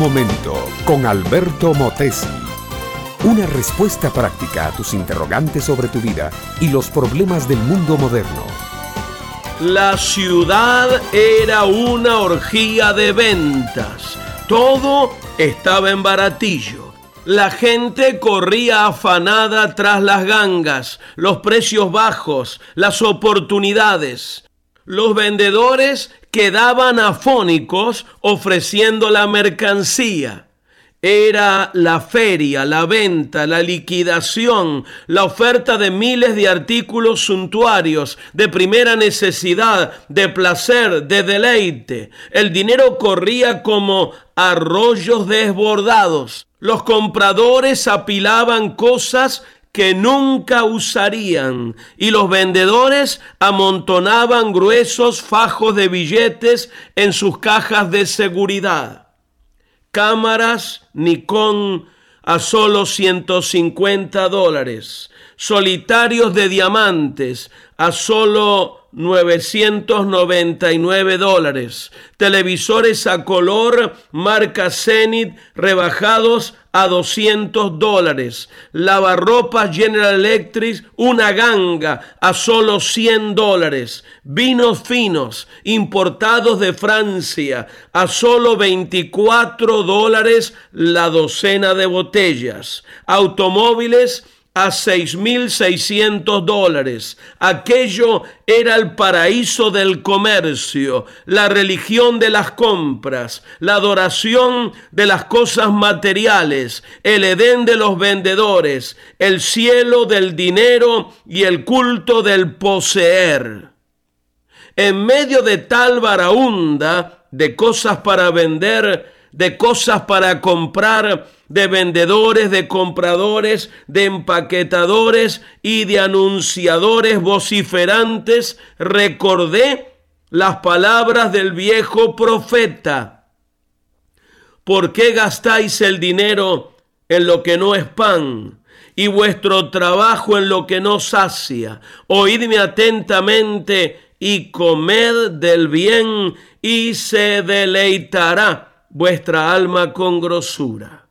momento con Alberto Motesi. Una respuesta práctica a tus interrogantes sobre tu vida y los problemas del mundo moderno. La ciudad era una orgía de ventas. Todo estaba en baratillo. La gente corría afanada tras las gangas, los precios bajos, las oportunidades. Los vendedores quedaban afónicos ofreciendo la mercancía. Era la feria, la venta, la liquidación, la oferta de miles de artículos suntuarios, de primera necesidad, de placer, de deleite. El dinero corría como arroyos desbordados. Los compradores apilaban cosas que nunca usarían y los vendedores amontonaban gruesos fajos de billetes en sus cajas de seguridad. Cámaras Nikon a solo 150 dólares, solitarios de diamantes a solo 999 dólares. Televisores a color marca Zenith rebajados a 200 dólares. Lavarropas General Electric, una ganga a solo 100 dólares. Vinos finos importados de Francia a solo 24 dólares la docena de botellas. Automóviles a 6.600 dólares. Aquello era el paraíso del comercio, la religión de las compras, la adoración de las cosas materiales, el Edén de los vendedores, el cielo del dinero y el culto del poseer. En medio de tal varaunda de cosas para vender, de cosas para comprar, de vendedores, de compradores, de empaquetadores y de anunciadores vociferantes, recordé las palabras del viejo profeta. ¿Por qué gastáis el dinero en lo que no es pan y vuestro trabajo en lo que no sacia? Oídme atentamente y comed del bien y se deleitará vuestra alma con grosura.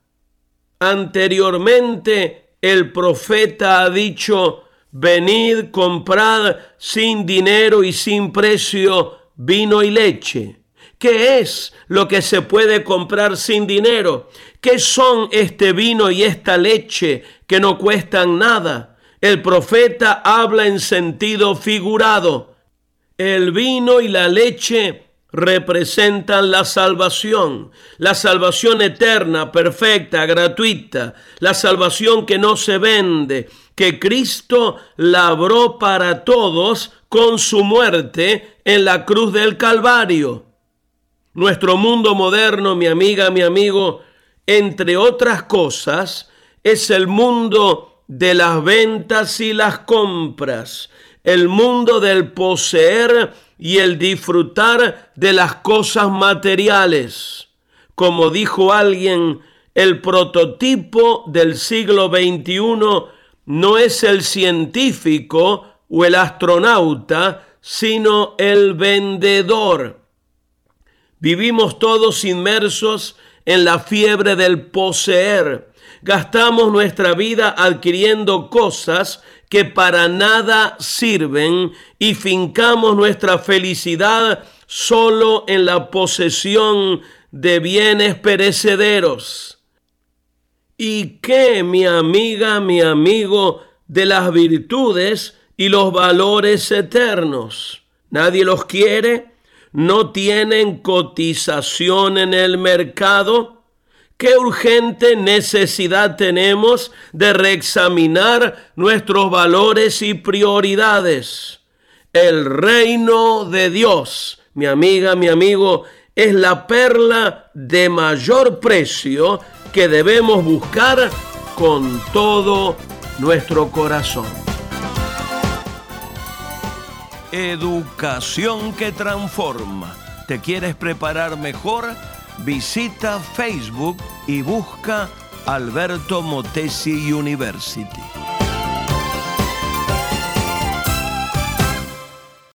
Anteriormente el profeta ha dicho, venid, comprad sin dinero y sin precio vino y leche. ¿Qué es lo que se puede comprar sin dinero? ¿Qué son este vino y esta leche que no cuestan nada? El profeta habla en sentido figurado. El vino y la leche representan la salvación, la salvación eterna, perfecta, gratuita, la salvación que no se vende, que Cristo labró para todos con su muerte en la cruz del Calvario. Nuestro mundo moderno, mi amiga, mi amigo, entre otras cosas, es el mundo de las ventas y las compras, el mundo del poseer y el disfrutar de las cosas materiales. Como dijo alguien, el prototipo del siglo XXI no es el científico o el astronauta, sino el vendedor. Vivimos todos inmersos en la fiebre del poseer. Gastamos nuestra vida adquiriendo cosas que para nada sirven y fincamos nuestra felicidad solo en la posesión de bienes perecederos. ¿Y qué, mi amiga, mi amigo, de las virtudes y los valores eternos? ¿Nadie los quiere? ¿No tienen cotización en el mercado? Qué urgente necesidad tenemos de reexaminar nuestros valores y prioridades. El reino de Dios, mi amiga, mi amigo, es la perla de mayor precio que debemos buscar con todo nuestro corazón. Educación que transforma. ¿Te quieres preparar mejor? Visita Facebook y busca Alberto Motesi University.